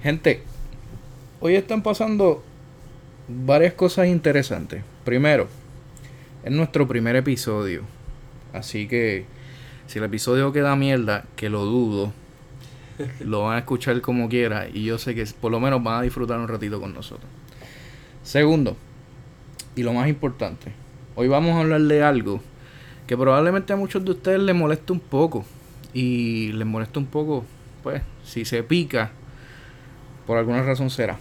Gente, hoy están pasando varias cosas interesantes. Primero, es nuestro primer episodio. Así que si el episodio queda mierda, que lo dudo, lo van a escuchar como quiera y yo sé que por lo menos van a disfrutar un ratito con nosotros. Segundo, y lo más importante, hoy vamos a hablar de algo que probablemente a muchos de ustedes les moleste un poco. Y les molesta un poco, pues, si se pica, por alguna razón será.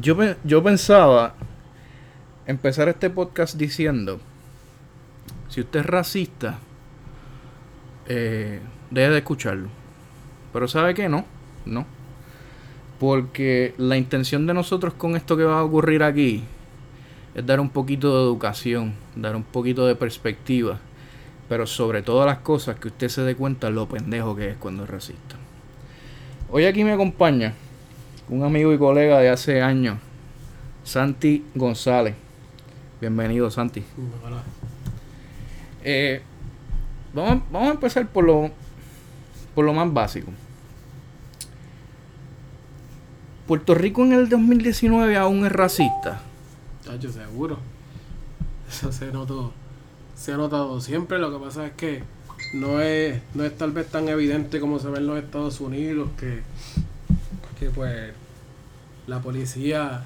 Yo, yo pensaba empezar este podcast diciendo, si usted es racista, eh, deje de escucharlo. Pero sabe que no, no. Porque la intención de nosotros con esto que va a ocurrir aquí es dar un poquito de educación, dar un poquito de perspectiva, pero sobre todas las cosas que usted se dé cuenta lo pendejo que es cuando es racista. Hoy aquí me acompaña un amigo y colega de hace años, Santi González. Bienvenido, Santi. Eh, vamos, vamos a empezar por lo, por lo más básico. Puerto Rico en el 2019 aún es racista. Yo seguro. Eso se notó. Se ha notado siempre. Lo que pasa es que no es, no es tal vez tan evidente como se ve en los Estados Unidos que, que pues la policía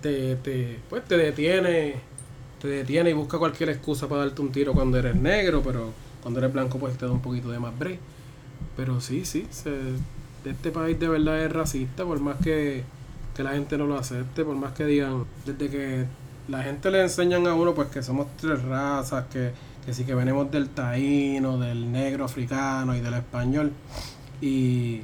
te, te, pues te detiene te detiene y busca cualquier excusa para darte un tiro cuando eres negro, pero cuando eres blanco pues te da un poquito de más break. Pero sí, sí, se, este país de verdad es racista, por más que, que la gente no lo acepte, por más que digan, desde que la gente le enseñan a uno pues que somos tres razas, que, que sí que venimos del taíno, del negro africano y del español. Y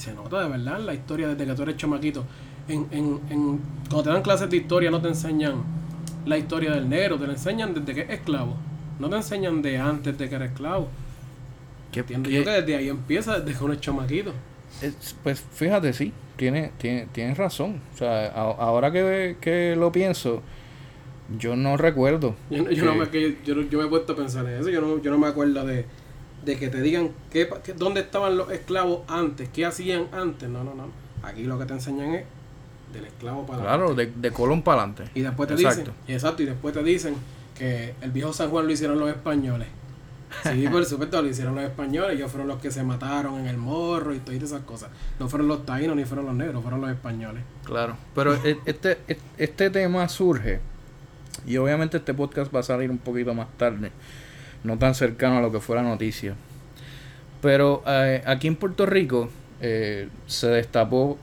se nota de verdad la historia desde que tú eres chamaquito. En, en, en, cuando te dan clases de historia no te enseñan la historia del negro, te la enseñan desde que es esclavo. No te enseñan de antes de que era esclavo. ¿Qué, Entiendo yo que desde ahí empieza, desde que uno es chamaquito. pues fíjate, sí, tienes tiene, tiene razón. O sea, ahora que, que lo pienso, yo no recuerdo. Yo, yo, no me, yo, yo, me he puesto a pensar en eso, yo no, yo no me acuerdo de, de que te digan qué, dónde estaban los esclavos antes, qué hacían antes. No, no, no. Aquí lo que te enseñan es del esclavo para Claro, de, de Colón para adelante. Y después te dicen, exacto, y después te dicen que el viejo San Juan lo hicieron los españoles. Sí, por supuesto, lo hicieron los españoles, ellos fueron los que se mataron en el morro y todas esas cosas. No fueron los taínos ni fueron los negros, fueron los españoles. Claro, pero e, este, e, este tema surge, y obviamente este podcast va a salir un poquito más tarde, no tan cercano a lo que fue la noticia. Pero eh, aquí en Puerto Rico eh, se destapó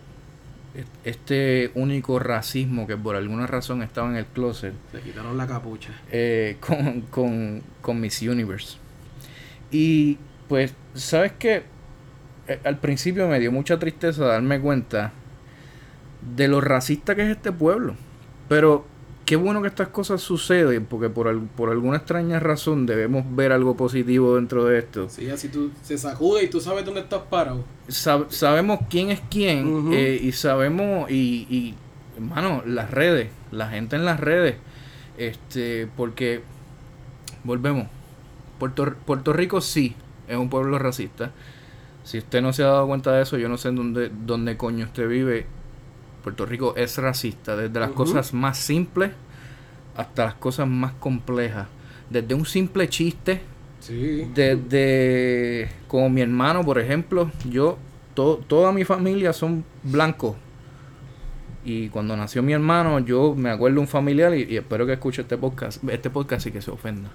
este único racismo que por alguna razón estaba en el closet. Se quitaron la capucha. Eh, con, con, con, Miss Universe. Y pues, ¿sabes qué? Al principio me dio mucha tristeza darme cuenta de lo racista que es este pueblo. Pero qué bueno que estas cosas suceden, porque por, por alguna extraña razón debemos ver algo positivo dentro de esto. Sí, así tú se sacude y tú sabes dónde estás parado. sabemos quién es quién eh, y sabemos, y, y, hermano, las redes, la gente en las redes, este, porque, volvemos, Puerto, Puerto Rico sí es un pueblo racista. Si usted no se ha dado cuenta de eso, yo no sé en dónde, dónde coño usted vive Puerto Rico es racista, desde las cosas más simples hasta las cosas más complejas. Desde un simple chiste, desde como mi hermano, por ejemplo, yo, toda mi familia son blancos. Y cuando nació mi hermano, yo me acuerdo un familiar, y, espero que escuche este podcast, este podcast y que se ofenda.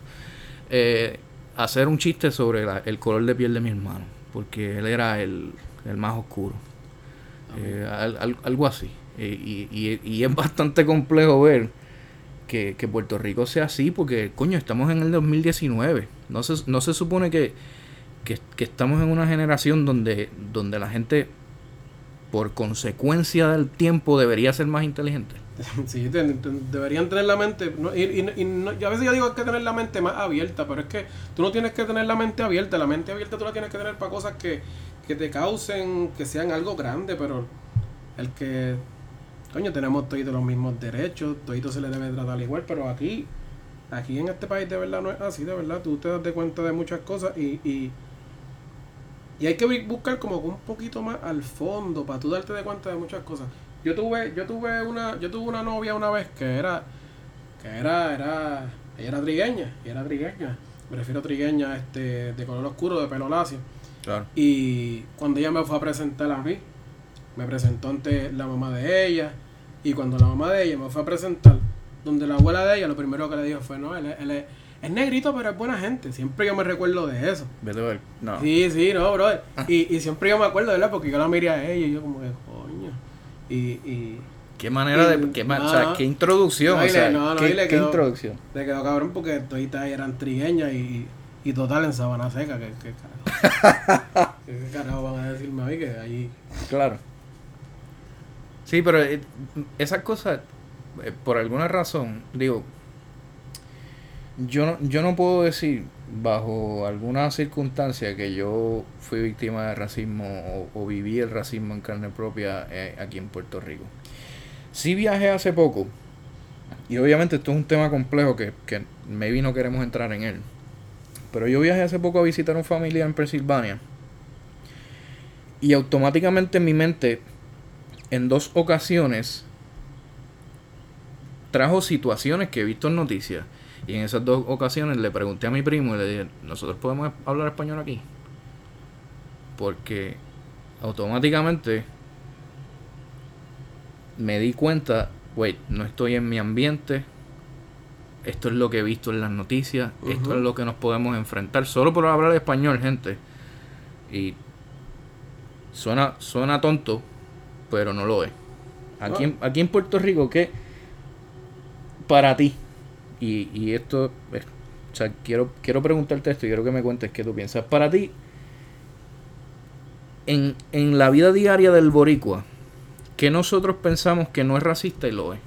Eh, hacer un chiste sobre el color de piel de mi hermano, porque él era el, más oscuro. Eh, algo así. Y, es bastante complejo ver que, Puerto Rico sea así, porque, coño, estamos en el 2019. No se, no se supone que, estamos en una generación donde, donde la gente, por consecuencia del tiempo, debería ser más inteligente. Sí, deberían tener la mente, y, a veces yo digo que hay que tener la mente más abierta, pero es que tú no tienes que tener la mente abierta, la mente abierta tú la tienes que tener para cosas que, que te causen, que sean algo grande, pero el que coño, tenemos todos los mismos derechos, todos se le debe tratar igual, pero aquí, aquí en este país de verdad no es así, de verdad, tú te das de cuenta de muchas cosas y, y, Y hay que buscar como un poquito más al fondo para tú darte de cuenta de muchas cosas. Yo tuve, yo tuve una, yo tuve una novia una vez que era, que era, era, ella era trigueña, y era trigueña. Me refiero a trigueña, este, de color oscuro, de pelo lacio. Claro. Y cuando ella me fue a presentar a mí, me presentó ante la mamá de ella. Y cuando la mamá de ella me fue a presentar, donde la abuela de ella, lo primero que le dijo fue, no, él, es- él es, es negrito, pero es buena gente. Siempre yo me recuerdo de eso. Vete a ver. No. Sí, sí, no, brother. Ah. Y, y siempre yo me acuerdo, ¿verdad? Porque yo la miré a ella y yo como que, coño. Y, y Qué manera de. Qué, no. o sea, qué introducción. No, o sea, no, qué, introducción. le quedó cabrón porque toditas eran trigueñas y, y total en Sabana Seca. ¿Qué, qué carajo? ¿Qué carajo van a decirme a mí que ahí... Claro. Sí, pero eh, esas cosas, eh, por alguna razón, digo, yo no, yo no puedo decir bajo alguna circunstancia que yo fui víctima de racismo o, viví el racismo en carne propia eh, aquí en Puerto Rico. Sí viajé hace poco, y obviamente esto es un tema complejo que, que maybe no queremos entrar en él, pero yo viajé hace poco a visitar a un familiar en Pensilvania. Y automáticamente en mi mente, en dos ocasiones, trajo situaciones que he visto en noticias. Y en esas dos ocasiones le pregunté a mi primo y le dije, ¿nosotros podemos hablar español aquí? Porque automáticamente me di cuenta, wait, no estoy en mi ambiente, esto es lo que he visto en las noticias, esto es lo que nos podemos enfrentar, solo por hablar español, gente. Y suena, suena tonto, pero no lo es. Aquí, en, aquí en Puerto Rico, ¿qué para ti? Y, y esto, es- o sea, quiero, quiero preguntarte esto y quiero que me cuentes qué tú piensas. Para ti, en, en la vida diaria del boricua, que nosotros pensamos que no es racista y lo es.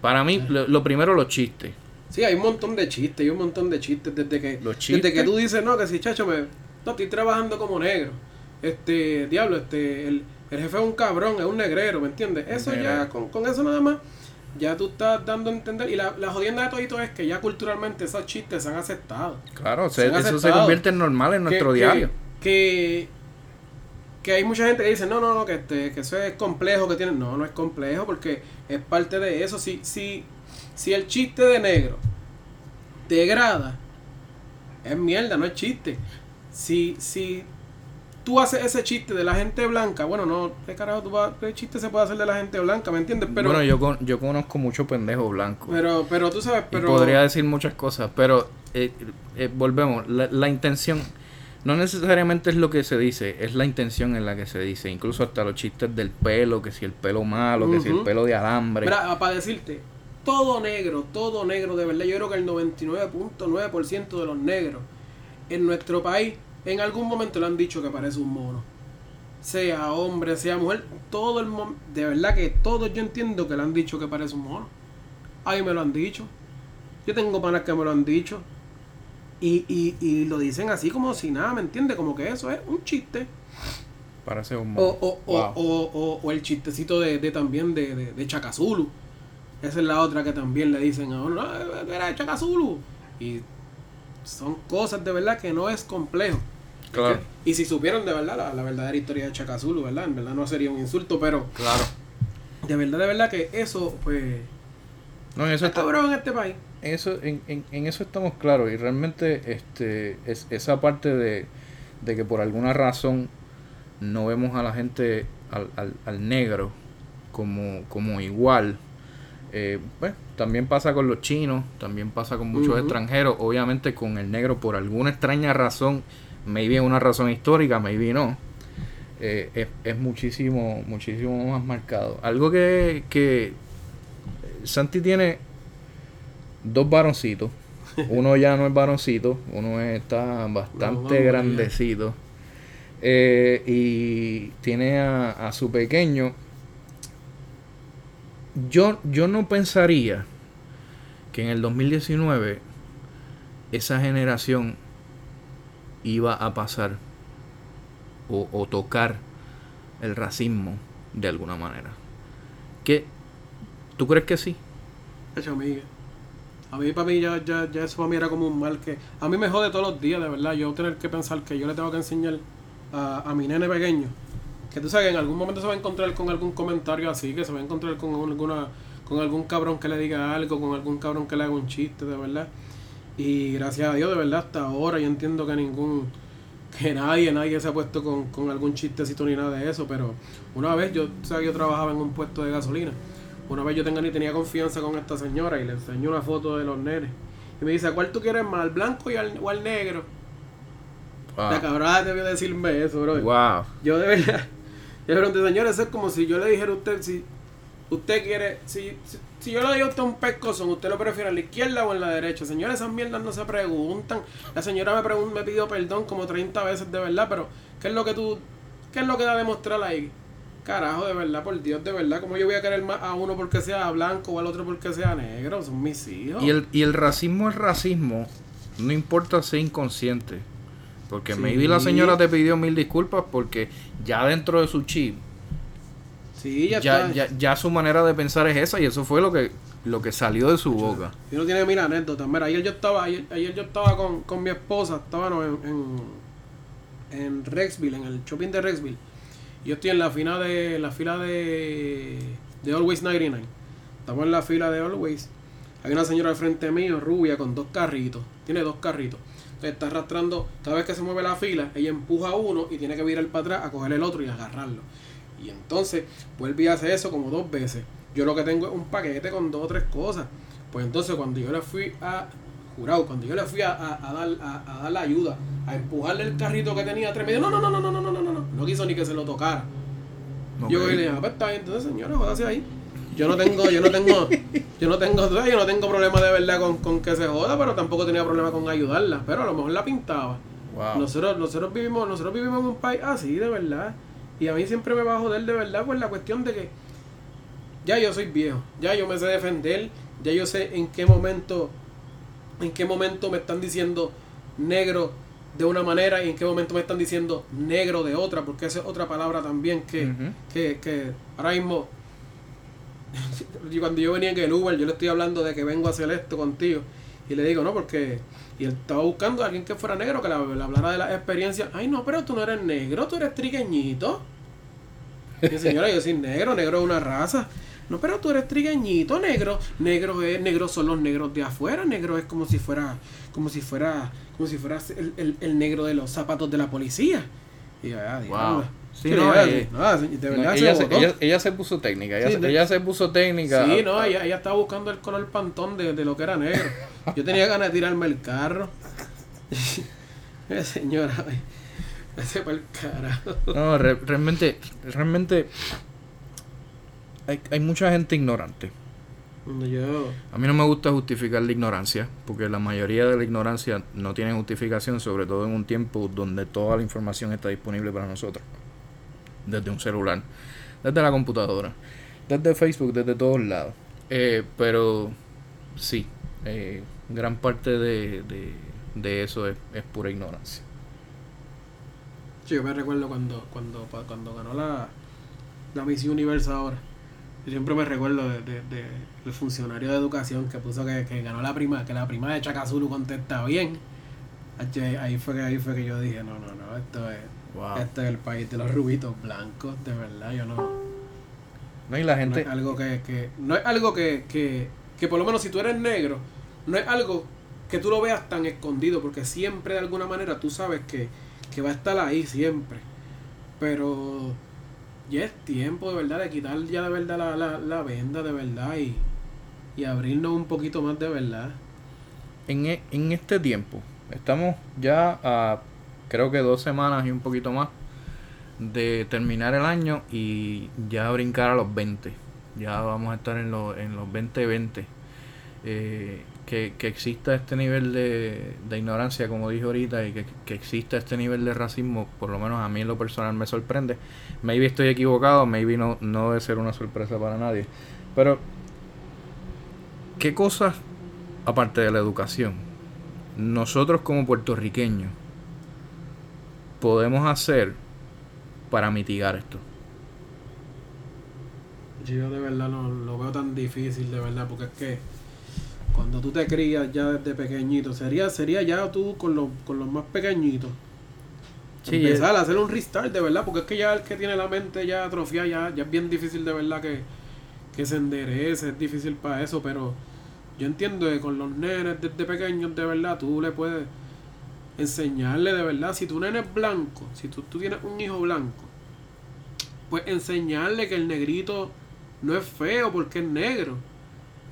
Para mí, lo, lo primero, los chistes. Sí, hay un montón de chistes, hay un montón de chistes desde que, Los desde chistes. que tú dices, no, que si chacho me, no, estoy trabajando como negro. Este, diablo, este, el, el jefe es un cabrón, es un negrero, ¿me entiendes? Eso ya, con, con eso nada más, ya tú estás dando a entender. Y la, la jodienda de todo esto es que ya culturalmente esos chistes se han aceptado. Claro, Se se- han eso se convierte en normal en nuestro que, diario. Que, que hay mucha gente que dice, no, no, no, que, este, que eso es complejo que tienen. No, no es complejo porque es parte de eso. Si, si, si el chiste de negro te agrada, es mierda, no es chiste. Si, si tú haces ese chiste de la gente blanca, bueno, no, ¿qué carajo tú vas, qué chiste se puede hacer de la gente blanca? ¿Me entiendes? Pero, bueno, yo, con- yo conozco muchos pendejos blancos. pero, pero tú sabes, Y pero... podría decir muchas cosas, pero eh, eh, volvemos. La, la intención no necesariamente es lo que se dice, es la intención en la que se dice. Incluso hasta los chistes del pelo, que si el pelo malo, que si el pelo de alambre. Mira, para decirte, todo negro, todo negro, de verdad, yo creo que el 99.9% de los negros en nuestro país en algún momento le han dicho que parece un mono. Sea hombre, sea mujer, todo el de verdad que todos yo entiendo que le han dicho que parece un mono. Ahí me lo han dicho. Yo tengo panas que me lo han dicho. Y, y, y lo dicen así como si nada, ¿me entiendes? Como que eso es un chiste. Parece un mono. o, o, Wow. o, o- el chistecito de, de también de, de, de Chacazulu. Esa es la otra que también le dicen a uno, no, tú eres Chacazulu. Y son cosas de verdad que no es complejo. Claro. Y si supieran de verdad la, la verdadera historia de Chacazulu, ¿verdad? En verdad no sería un insulto, pero Claro. de verdad, de verdad que eso, pues, No, en eso está está, en este país. eso, en, en, en eso estamos claros. Y realmente este es, esa parte de, de que por alguna razón no vemos a la gente, al, al, al negro, como, como igual. Eh, pues, también pasa con los chinos, también pasa con muchos extranjeros. Obviamente con el negro, por alguna extraña razón, maybe una razón histórica, maybe no. eh, es, es muchísimo, muchísimo más marcado. Algo que, que Santi tiene dos varoncitos. Uno ya no es varoncito, uno está bastante grandecito. Eh, y tiene a, a su pequeño. Yo, yo no pensaría que en el 2019 esa generación iba a pasar o, o tocar el racismo de alguna manera. ¿Qué? ¿Tú crees que sí? Hecho amiga. A mí, para mí, ya, ya, ya eso para mí era como un mal que... A mí me jode todos los días, de verdad, yo tener que pensar que yo le tengo que enseñar a, a mi nene pequeño. Que tú sabes que en algún momento se va a encontrar con algún comentario así, que se va a encontrar con alguna con algún cabrón que le diga algo, con algún cabrón que le haga un chiste, de verdad. Y gracias a Dios, de verdad, hasta ahora yo entiendo que ningún, que nadie, nadie se ha puesto con, con algún chistecito ni nada de eso, pero una vez yo, sea, yo trabajaba en un puesto de gasolina, una vez yo tenía, ni tenía confianza con esta señora y le enseñé una foto de los nenes. Y me dice, ¿cuál tú quieres más, al blanco y al, o al negro? La cabrona debió decirme eso, bro. Wow. Yo de verdad, yo le pregunté, señor, eso es como si yo le dijera a usted, si usted quiere, si, si, yo le doy a usted un pescozón, ¿usted lo prefiere a la izquierda o en la derecha? Señores, esas mierdas no se preguntan. La señora me, pregun me pidió perdón como 30 veces de verdad, pero ¿qué es lo que tú, qué es lo que da a demostrar ahí? Carajo, de verdad, por Dios, de verdad, ¿cómo yo voy a querer más a uno porque sea blanco o al otro porque sea negro? Son mis hijos. Y el, y el racismo es racismo, no importa ser inconsciente. Porque me maybe la señora te pidió mil disculpas porque ya dentro de su chip Sí, ya, ya, ya, ya, su manera de pensar es esa y eso fue lo que lo que salió de su boca. Y no tiene mil anécdotas. Mira, ayer yo estaba, ayer, yo estaba con, con, mi esposa, estaba en, en, en, Rexville, en el shopping de Rexville. Y yo estoy en la fila de la fila de, de Always 99. Estamos en la fila de Always. Hay una señora al frente mío, rubia, con dos carritos. Tiene dos carritos. Está arrastrando, cada vez que se mueve la fila, ella empuja uno y tiene que virar para atrás a coger el otro y agarrarlo. Y entonces vuelve y hace eso como dos veces. Yo lo que tengo es un paquete con dos o tres cosas. Pues entonces cuando yo le fui a, jurado, cuando yo le fui a, a, dar, a, dar la ayuda, a empujarle el carrito que tenía tres medios, no, no, no, no, no, no, no, no, no, no quiso ni que se lo tocara. Yo le dije, ah, pues está bien, entonces señora, jódase ahí. Yo no tengo, yo no tengo, yo no tengo, yo no tengo problema de verdad con, con que se joda, pero tampoco tenía problema con ayudarla. Pero a lo mejor la pintaba. Nosotros, nosotros vivimos, nosotros vivimos en un país así, de verdad. Y a mí siempre me va a joder de verdad pues la cuestión de que ya yo soy viejo, ya yo me sé defender, ya yo sé en qué momento, en qué momento me están diciendo negro de una manera y en qué momento me están diciendo negro de otra, porque esa es otra palabra también que, que, que ahora mismo, cuando yo venía en el Uber, yo le estoy hablando de que vengo a hacer esto contigo. Y le digo, no, porque. Y él estaba buscando a alguien que fuera negro, que le, hablara de la experiencia. Ay, no, pero tú no eres negro, tú eres trigueñito. Y señora, yo soy negro, negro es una raza. No, pero tú eres trigueñito, negro. Negro es, negro son los negros de afuera. Negro es como si fuera, como si fuera, como si fuera el, el, el negro de los zapatos de la policía. Y yo, ah, wow. Sí, no, eh, de verdad ella, se, ella, ella, se puso técnica, ella, ella, se puso técnica. Sí, no, ella, ella estaba buscando el color pantón de, de lo que era negro. Yo tenía ganas de tirarme el carro. Señora, ese para el carajo. No, re, realmente, realmente hay, hay mucha gente ignorante. Yo... A mí no me gusta justificar la ignorancia, porque la mayoría de la ignorancia no tiene justificación, sobre todo en un tiempo donde toda la información está disponible para nosotros desde un celular, desde la computadora, desde Facebook, desde todos lados. Eh, pero sí, eh, gran parte de, de, eso es, pura ignorancia. Sí, yo me recuerdo cuando, cuando, cuando ganó la, la Miss Universe ahora. Yo siempre me recuerdo de, de, el funcionario de educación que puso que, que, ganó la prima, que la prima de Chacazulu contesta bien. Ahí fue que ahí fue que yo dije, no, no, no, esto es este es el país de los rubitos blancos, de verdad, yo no. No, y la gente. No es algo que. que no es algo que, que, que, por lo menos si tú eres negro, no es algo que tú lo veas tan escondido, porque siempre de alguna manera tú sabes que, que va a estar ahí siempre. Pero ya es tiempo de verdad de quitar ya de verdad la, la, la venda de verdad y, y abrirnos un poquito más de verdad. En, e, en este tiempo, estamos ya a creo que dos semanas y un poquito más de terminar el año y ya brincar a los 20. Ya vamos a estar en, los en los 2020. Eh, que, que, exista este nivel de, de, ignorancia, como dije ahorita, y que, que, exista este nivel de racismo, por lo menos a mí en lo personal me sorprende. Maybe estoy equivocado, maybe no, no debe ser una sorpresa para nadie. Pero, ¿qué cosas, aparte de la educación, nosotros como puertorriqueños, podemos hacer para mitigar esto? Yo de verdad no lo veo tan difícil, de verdad, porque es que cuando tú te crías ya desde pequeñito, sería sería ya tú con los, con los más pequeñitos. Sí, empezar a hacer un restart de verdad, porque es que ya el que tiene la mente ya atrofiada, ya, ya es bien difícil de verdad que, que se enderece, es difícil para eso, pero yo entiendo que con los nenes desde pequeños de verdad tú le puedes enseñarle de verdad, si tu nene es blanco, si tú, tú tienes un hijo blanco, pues enseñarle que el negrito no es feo porque es negro,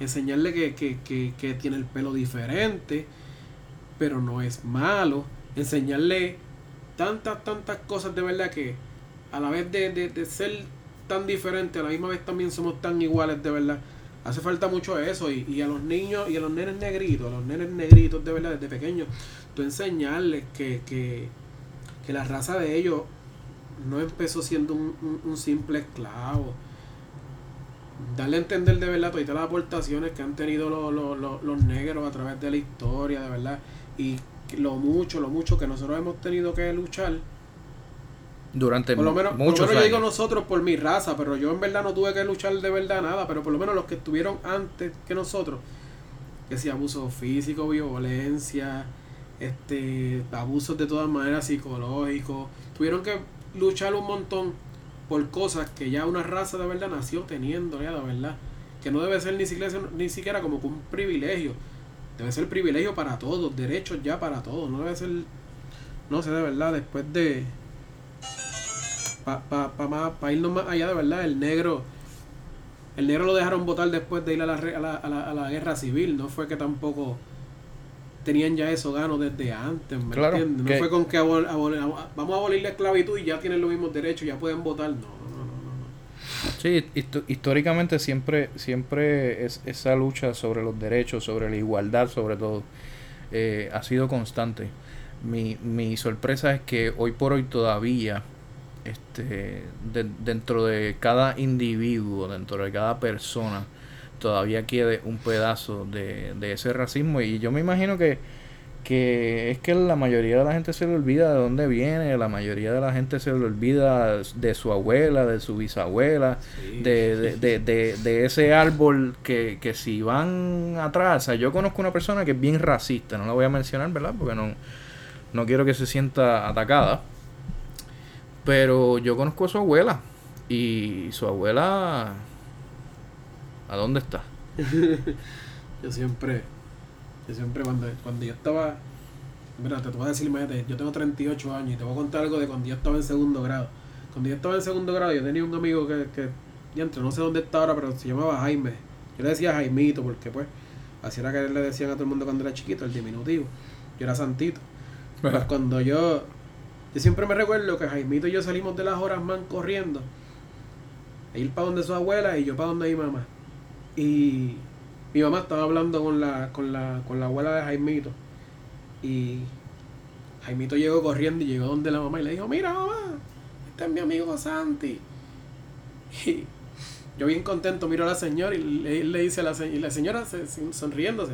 enseñarle que, que, que, que tiene el pelo diferente, pero no es malo, enseñarle tantas, tantas cosas de verdad que a la vez de, de, de ser tan diferentes, a la misma vez también somos tan iguales de verdad. Hace falta mucho eso y, y a los niños y a los nenes negritos, a los nenes negritos de verdad desde pequeños, tú enseñarles que, que, que la raza de ellos no empezó siendo un, un, un simple esclavo. Darle a entender de verdad todas las aportaciones que han tenido los, los, los, los negros a través de la historia, de verdad. Y lo mucho, lo mucho que nosotros hemos tenido que luchar. Durante Por lo menos, por lo muchos yo digo años. nosotros por mi raza, pero yo en verdad no tuve que luchar de verdad nada, pero por lo menos los que estuvieron antes que nosotros, que si abuso físico, violencia, este, abusos de todas maneras psicológicos, tuvieron que luchar un montón por cosas que ya una raza de verdad nació teniendo, ya de verdad, que no debe ser ni siquiera, ni siquiera como un privilegio, debe ser privilegio para todos, derechos ya para todos, no debe ser, no sé, de verdad, después de para pa, pa, más- pa irnos más allá de verdad, el negro, el negro lo dejaron votar después de ir a la, a la, a la, a la guerra civil, no fue que tampoco tenían ya eso gano desde antes, ¿me Claro, entiendes? No que- fue con que abol- abol- ab- vamos a abolir la esclavitud y ya tienen los mismos derechos, ya pueden votar, no, no, no, no, no. Sí, históricamente siempre, siempre es, esa lucha sobre los derechos, sobre la igualdad, sobre todo, eh, ha sido constante. Mi, mi sorpresa es que hoy por hoy todavía, este, de- dentro de cada individuo, dentro de cada persona, todavía quede un pedazo de, de ese racismo. Y yo me imagino que, que es que la mayoría de la gente se le olvida de dónde viene, la mayoría de la gente se le olvida de su abuela, de su bisabuela, Sí. de, de, de, de, de ese árbol que, que si van atrás, o sea, yo conozco una persona que es bien racista, no la voy a mencionar, ¿verdad? Porque no, no quiero que se sienta atacada, pero yo conozco a su abuela y su abuela, ¿a dónde está? Yo siempre, yo siempre cuando, cuando yo estaba, mira, te voy a decir, imagínate, yo tengo 38 años y te voy a contar algo de cuando yo estaba en segundo grado. Cuando yo estaba en segundo grado, yo tenía un amigo que, que diantre, no sé dónde está ahora, pero se llamaba Jaime. Yo le decía Jaimito porque pues, así era que le decían a todo el mundo cuando era chiquito, el diminutivo. Yo era Santito. Pues cuando yo, yo siempre me recuerdo que Jaimito y yo salimos de las horas man corriendo. A ir para donde su abuela y yo para donde mi mamá. Y mi mamá estaba hablando con la, con la, con la abuela de Jaimito. Y Jaimito llegó corriendo y llegó donde la mamá y le dijo, mira mamá, este es mi amigo Santi. Y yo bien contento miro a la señora y le, le dice a la, y la señora se- se- sonriéndose.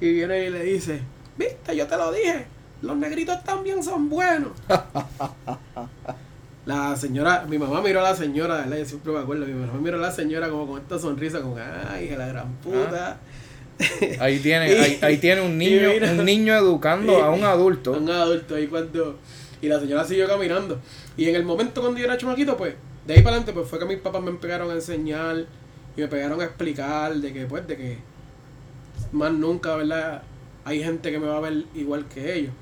Y viene y le dice, viste, yo te lo dije, los negritos también son buenos. La señora, mi mamá miró a la señora, ¿verdad? Yo siempre me acuerdo, mi mamá miró a la señora como con esta sonrisa, como, ay, la gran puta. Ahí tiene, ahí, ahí tiene un niño, mira- un niño educando a un Un adulto. adulto ahí cuando... Y la señora siguió caminando. Y en el momento cuando yo era chamaquito, pues, de ahí para adelante, pues fue que mis papás me empezaron a enseñar y me pegaron a explicar de que, pues, de que más nunca, ¿verdad? Hay gente que me va a ver igual que ellos.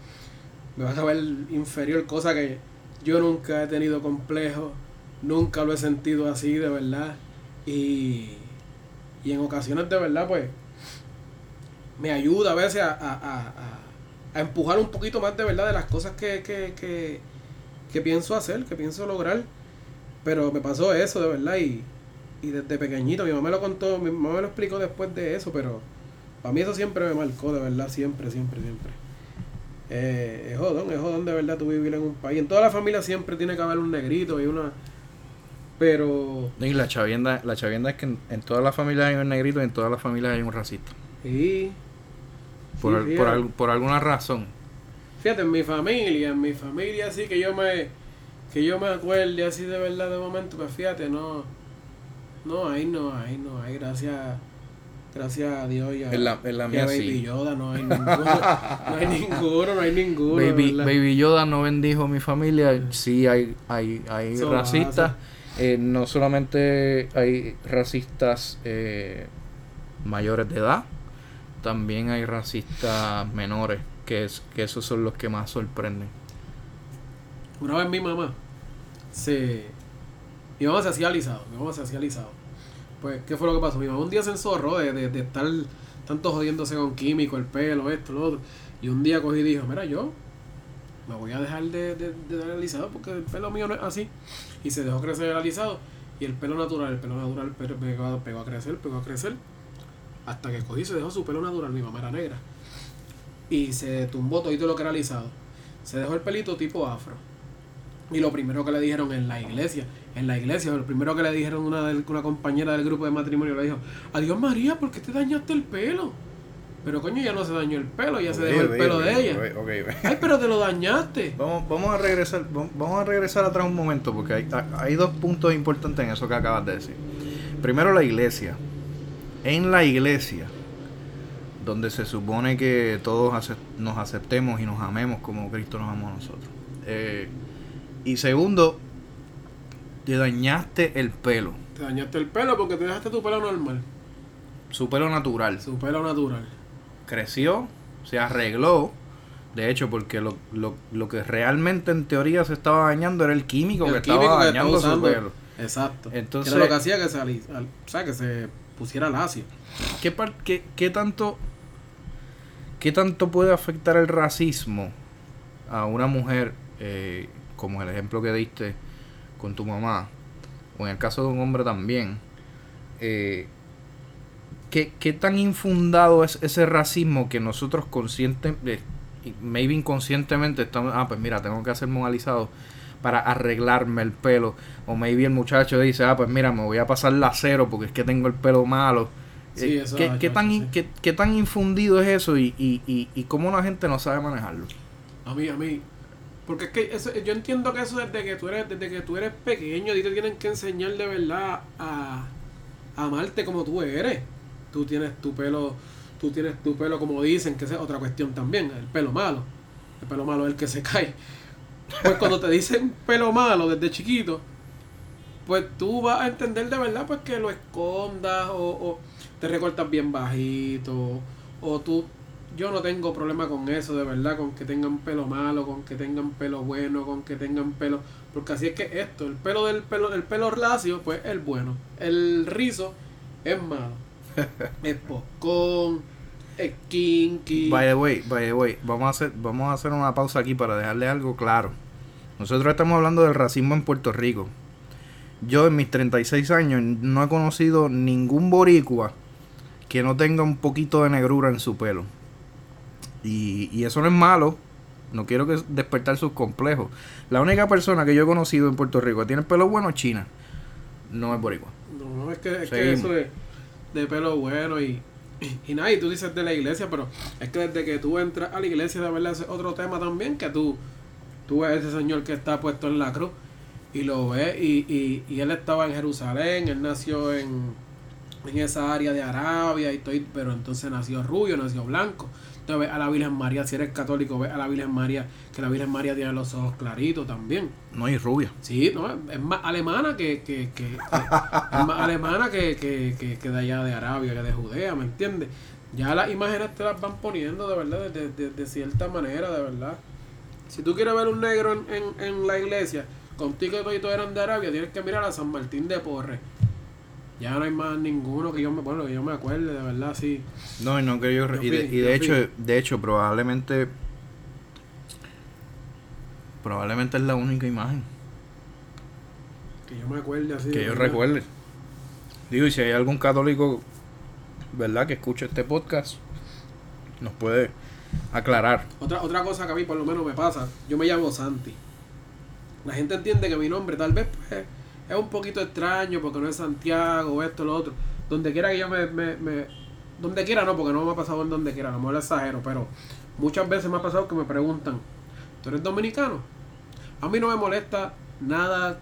Me van a ver inferior, cosa que yo nunca he tenido complejo, nunca lo he sentido así, de verdad. Y, y en ocasiones, de verdad, pues, me ayuda a veces a, a, a- a empujar un poquito más de verdad de las cosas que, que, que, que pienso hacer, que pienso lograr. Pero me pasó eso, de verdad, y, y desde pequeñito, mi mamá me lo contó, mi mamá me lo explicó después de eso, pero para mí eso siempre me marcó, de verdad, siempre, siempre, siempre. Eh, es jodón, es jodón de verdad tú vivir en un país. En toda la familia siempre tiene que haber un negrito y una... Pero... Y la chavienda, la chavienda es que en, en todas las familias hay un negrito y en todas las familias hay un racista. Sí, Por, Sí, por, al- por alguna razón. Fíjate, en mi familia, en mi familia así que yo me que yo me acuerde así de verdad de momento, pues fíjate, no no hay, no hay, no hay, gracias Gracias a Dios y a, En la, en la y a Baby sí. Yoda no hay ninguno. no hay ninguno, no hay ninguno. Baby. Baby Yoda no bendijo a mi familia. Sí hay, hay, hay racistas. Eh, no solamente hay racistas eh, mayores de edad, también hay racistas menores, que, es, que esos son los que más sorprenden. Una vez mi mamá se. Mi mamá se hacía alisado. Mi mamá se hacía alisado. Pues, ¿qué fue lo que pasó? Mi mamá un día se enzorró de, de, de estar tanto jodiéndose con químico, el pelo, esto, lo otro. Y un día cogí y dijo: Mira, yo me voy a dejar de, de, de dar alisado porque el pelo mío no es así. Y se dejó crecer alisado. Y el pelo natural, el pelo natural pe- pegó, pegó a crecer, pegó a crecer. Hasta que cogí y se dejó su pelo natural. Mi mamá era negra. Y se tumbó todo lo que era alisado. Se dejó el pelito tipo afro. Y lo primero que le dijeron en la iglesia, en la iglesia, lo primero que le dijeron una, del- una compañera del grupo de matrimonio, le dijo, adiós María, ¿por qué te dañaste el pelo? Pero coño, ya no se dañó el pelo, ya se dejó el pelo de ella. Ay, pero te lo dañaste. Vamos, vamos a regresar, vam- vamos a regresar atrás un momento porque hay, hay dos puntos importantes en eso que acabas de decir. Primero la iglesia. En la iglesia, donde se supone que todos nos aceptemos y nos amemos como Cristo nos amó a nosotros. Eh, y segundo, te dañaste el pelo, Te dañaste el pelo porque te dejaste tu pelo normal. su pelo natural. Su pelo natural. creció, se arregló. De hecho, porque lo, lo, lo que realmente en teoría se estaba dañando era el químico El que químico estaba que dañando estaba su pelo. Exacto. Entonces- que era lo que hacía que se, al- o sea, que se pusiera lacio. ¿Qué, par- qué, qué tanto, ¿Qué tanto puede afectar el racismo a una mujer, eh, como el ejemplo que diste con tu mamá, o en el caso de un hombre también? Eh, ¿qué, qué tan infundado es ese racismo que nosotros consciente, eh, maybe inconscientemente estamos, ah, pues mira, tengo que hacerme un alisado para arreglarme el pelo. O maybe el muchacho dice, ah, pues mira, me voy a pasar la cero porque es que tengo el pelo malo. Sí, Eh, eso ¿qué, qué tan, sí. qué, qué tan infundido es eso y, y, y, y cómo la gente no sabe manejarlo? A mí, a mí. Porque es que eso, yo entiendo que eso desde que tú eres, desde que tú eres pequeño, a ti te tienen que enseñar de verdad a, amarte como tú eres. Tú tienes tu pelo, tú tienes tu pelo como dicen, que esa es otra cuestión también, el pelo malo. El pelo malo es el que se cae. Pues cuando te dicen pelo malo desde chiquito, pues tú vas a entender de verdad pues que lo escondas o, o te recortas bien bajito o tú yo no tengo problema con eso de verdad con que tengan pelo malo con que tengan pelo bueno con que tengan pelo porque así es que esto el pelo del pelo el pelo lacio pues es el bueno el rizo es malo es poscón es kinky By the way, by the way, vamos a hacer, vamos a hacer una pausa aquí para dejarle algo claro. Nosotros estamos hablando del racismo en Puerto Rico. Yo en mis 36 años no he conocido ningún boricua que no tenga un poquito de negrura en su pelo. Y, y eso no es malo. No quiero que despertar sus complejos. La única persona que yo he conocido en Puerto Rico que tiene el pelo bueno es China. No es boricua. No, no, es que, es que eso de, de pelo bueno y, y nada, y tú dices de la iglesia, pero es que desde que tú entras a la iglesia, de verdad, es otro tema también, que tú, tú ves ese señor que está puesto en la cruz y lo ves, y, y, y él estaba en Jerusalén, él nació en, en esa área de Arabia, y todo, pero entonces nació rubio, nació blanco. Entonces ves a la Virgen María, si eres católico, ves a la Virgen María, que la Virgen María tiene los ojos claritos también. No hay rubia. Sí, no, es más alemana que, que, que- que- es más alemana que, que, que, de allá de Arabia, que de Judea, ¿me entiendes? Ya las imágenes te las van poniendo de verdad, de, de- de cierta manera, de verdad. Si tú quieres ver un negro en, en, en la iglesia, contigo y todos eran de Arabia, tienes que mirar a San Martín de Porres. Ya no hay más ninguno que yo me, bueno, que yo me acuerde, de verdad, sí. No, y no que yo, Yo y de, fui, y yo de fui. hecho, de hecho probablemente probablemente es la única imagen Que yo me acuerde así. que yo verdad. recuerde. Digo, y si hay algún católico, ¿verdad? Que escuche este podcast, nos puede aclarar. Otra, otra cosa que a mí por lo menos me pasa, yo me llamo Santi. La gente entiende que mi nombre tal vez pues, es un poquito extraño porque no es Santiago esto lo otro. Donde quiera que yo me, me, me- Donde quiera no, porque no me ha pasado en donde quiera, a lo mejor exagero, pero muchas veces me ha pasado que me preguntan, ¿tú eres dominicano? A mí no me molesta nada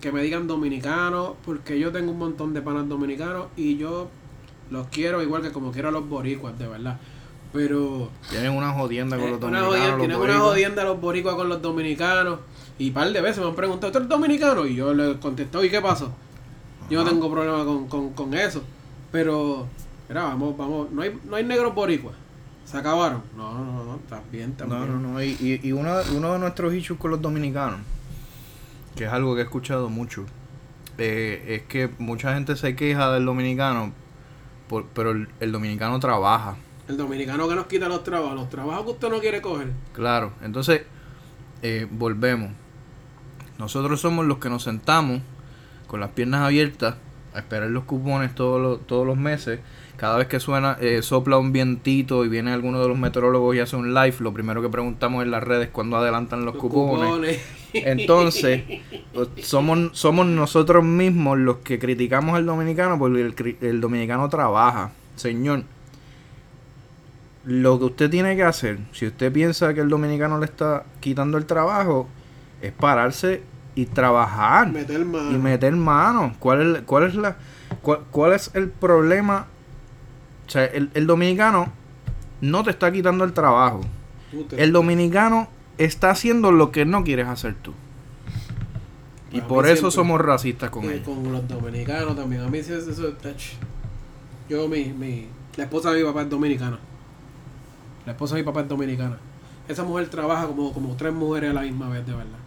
que me digan dominicano porque yo tengo un montón de panas dominicanos y yo Los quiero igual que como quiero a los boricuas, de verdad. Pero. Tienen una jodienda con eh, los una dominicanos. jodienda- los tienen una jodienda los boricuas con los dominicanos. Y par de veces me han preguntado, ¿tú eres dominicano? Y yo le contesté, ¿y qué pasó? Yo no tengo problema con, con, con eso. Pero, mira, vamos, vamos. No hay, no hay negros boricuas. ¿Se acabaron? No, no, no, bien, está No, no, no. Y, y, y uno, uno de nuestros issues con los dominicanos, que es algo que he escuchado mucho, eh, es que mucha gente se queja del dominicano, por- pero el, el dominicano trabaja. El dominicano que nos quita los trabajos, los trabajos que usted no quiere coger. Claro, entonces eh, volvemos. Nosotros somos los que nos sentamos con las piernas abiertas a esperar los cupones todos los, todos los meses. Cada vez que suena, eh, sopla un vientito y viene alguno de los meteorólogos y hace un live, lo primero que preguntamos en las redes es cuándo adelantan los, cupones. Entonces, pues, somos, somos nosotros mismos los que criticamos al dominicano porque el, el dominicano trabaja. Señor, lo que usted tiene que hacer, si usted piensa que el dominicano le está quitando el trabajo, es pararse y trabajar meter mano. y meter mano. ¿Cuál es, cuál es la cuál, cuál es el problema? O sea, el, el dominicano no te está quitando el trabajo. El dominicano está haciendo lo que no quieres hacer tú. Y por eso somos racistas con ellos. con los dominicanos también. A mí sí es eso. Yo, mi, mi. La esposa de mi papá es dominicana. La esposa de mi papá es dominicana. Esa mujer trabaja como, como tres mujeres a la misma vez, de verdad.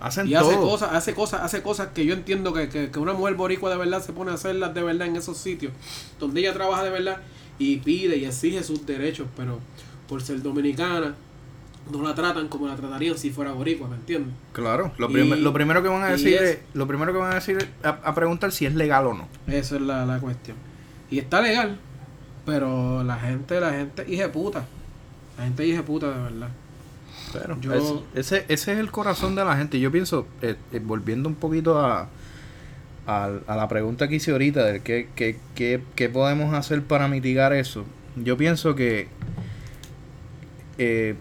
Hacen Y todo. hace cosas, hace cosas, hace cosas que yo entiendo que, que, que una mujer boricua de verdad se pone a hacerlas de verdad en esos sitios donde ella trabaja de verdad y pide y exige sus derechos, pero por ser dominicana no la tratan como la tratarían si fuera boricua, ¿me entiendes? Claro. Lo, Y- prim- lo primero que van a decir es- es, lo primero que van a decir es a, a preguntar si es legal o no. Esa es la, la cuestión. Y está legal, pero la gente, la gente hija puta. La gente hija puta de verdad. Pero Yo- es- ese, ese es el corazón de la gente. Yo pienso, eh, eh, volviendo un poquito a, a, a la pregunta que hice ahorita, de qué, qué, qué, qué podemos hacer para mitigar eso. Yo pienso que eh,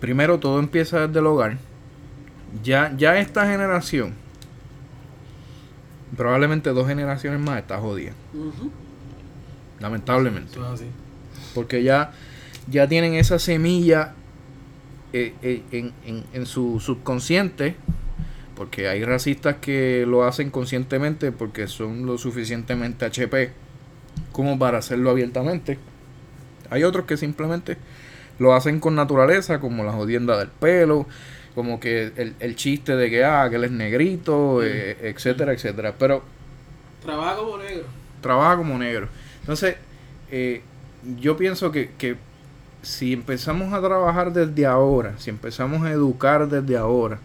primero todo empieza desde el hogar. Ya, ya esta generación, probablemente dos generaciones más, está jodida. Lamentablemente. Eso es así. Porque ya, ya tienen esa semilla eh, eh, en, en- en su subconsciente. Porque hay racistas que lo hacen conscientemente porque son lo suficientemente HP como para hacerlo abiertamente. Hay otros que simplemente lo hacen con naturaleza, como la jodienda del pelo, como que el, el chiste de que, ah, que él es negrito, eh, etcétera, etcétera. Pero Trabaja como negro. trabaja como negro. Entonces, yo pienso que, que si empezamos a trabajar desde ahora, si empezamos a educar desde ahora,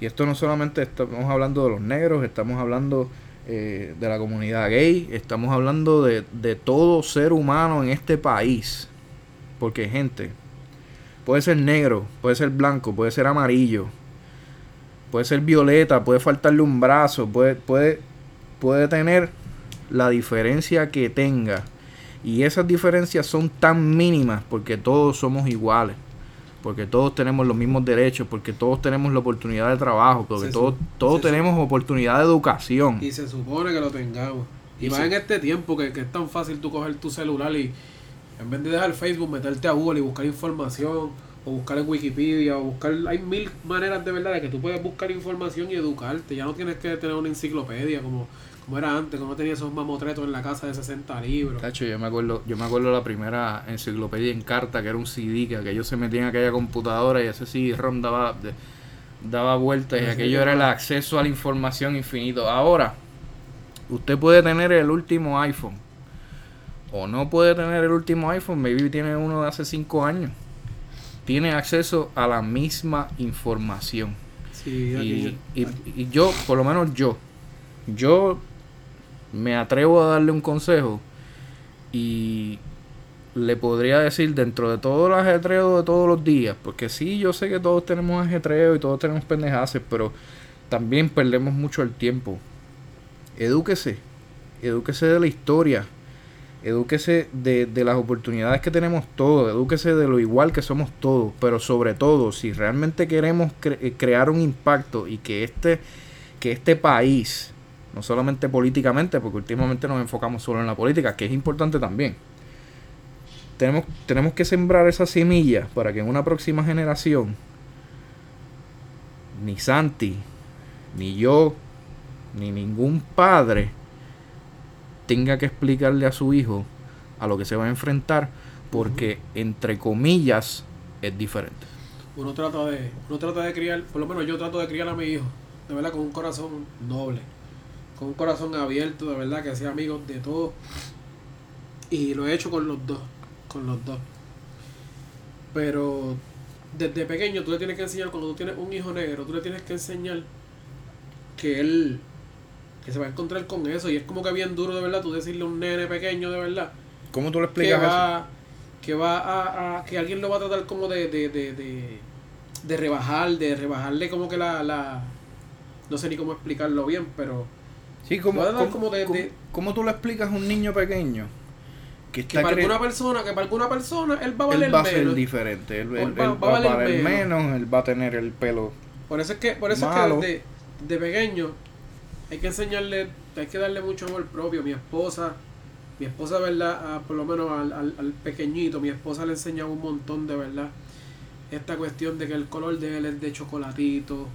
y esto no solamente estamos hablando de los negros, estamos hablando eh, de la comunidad gay, estamos hablando de, de todo ser humano en este país. Porque gente, puede ser negro, puede ser blanco, puede ser amarillo, puede ser violeta, puede faltarle un brazo, puede, puede, puede tener la diferencia que tenga. Y esas diferencias son tan mínimas porque todos somos iguales. Porque todos tenemos los mismos derechos, porque todos tenemos la oportunidad de trabajo, porque Se todos, tenemos oportunidad de educación. Y se supone que lo tengamos. Y, Y más en este tiempo que, que es tan fácil tú coger tu celular y en vez de dejar Facebook, meterte a Google y buscar información, o buscar en Wikipedia, o buscar. Hay mil maneras de verdad de que tú puedes buscar información y educarte. Ya no tienes que tener una enciclopedia como, como era antes, como tenía esos mamotretos en la casa de 60 libros. Tacho, yo me acuerdo, yo me acuerdo la primera enciclopedia en carta, que era un CD, que aquello se metía en aquella computadora y ese CD-ROM daba, de- daba vueltas y aquello que era el acceso a la información infinito. Ahora, usted puede tener el último iPhone o no puede tener el último iPhone, maybe tiene uno de hace 5 años. Tiene acceso a la misma información. Sí, Y, y- y yo, por lo menos yo, yo me atrevo a darle un consejo y le podría decir dentro de todo el ajetreo de todos los días, porque sí, yo sé que todos tenemos ajetreo y todos tenemos pendejaces, pero también perdemos mucho el tiempo. Edúquese, edúquese de la historia, edúquese de, de las oportunidades que tenemos todos, edúquese de lo igual que somos todos, pero sobre todo, si realmente queremos eh, crear un impacto y que este, que este país no solamente políticamente, porque últimamente nos enfocamos solo en la política, que es importante también. Tenemos, tenemos que sembrar esa semilla para que en una próxima generación ni Santi, ni yo, ni ningún padre tenga que explicarle a su hijo a lo que se va a enfrentar, porque entre comillas es diferente. Uno trata de, uno trata de criar, por lo menos yo trato de criar a mi hijo, de verdad, con un corazón noble con un corazón abierto, de verdad, que sea amigo de todos. Y lo he hecho con los dos, con los dos. Pero desde pequeño tú le tienes que enseñar, cuando tú tienes un hijo negro, tú le tienes que enseñar que él que se va a encontrar con eso. Y es como que bien duro de verdad tú decirle a un nene pequeño de verdad. ¿Cómo tú le explicas que va, Que va a, a, que alguien lo va a tratar como de, de, de, de, de rebajar, de rebajarle como que la, la... No sé ni cómo explicarlo bien, pero Sí, como, como, tú le explicas a un niño pequeño que, para alguna persona, que para alguna persona él va a valer él va a ser diferente, él, va, a valer, menos. él va a tener el pelo. Por eso es que, por eso es que de pequeño hay que enseñarle, hay que darle mucho amor propio. Mi esposa, mi esposa, verdad, por lo menos al, al, al pequeñito, mi esposa le enseña un montón de verdad esta cuestión de que el color de él es de chocolatito,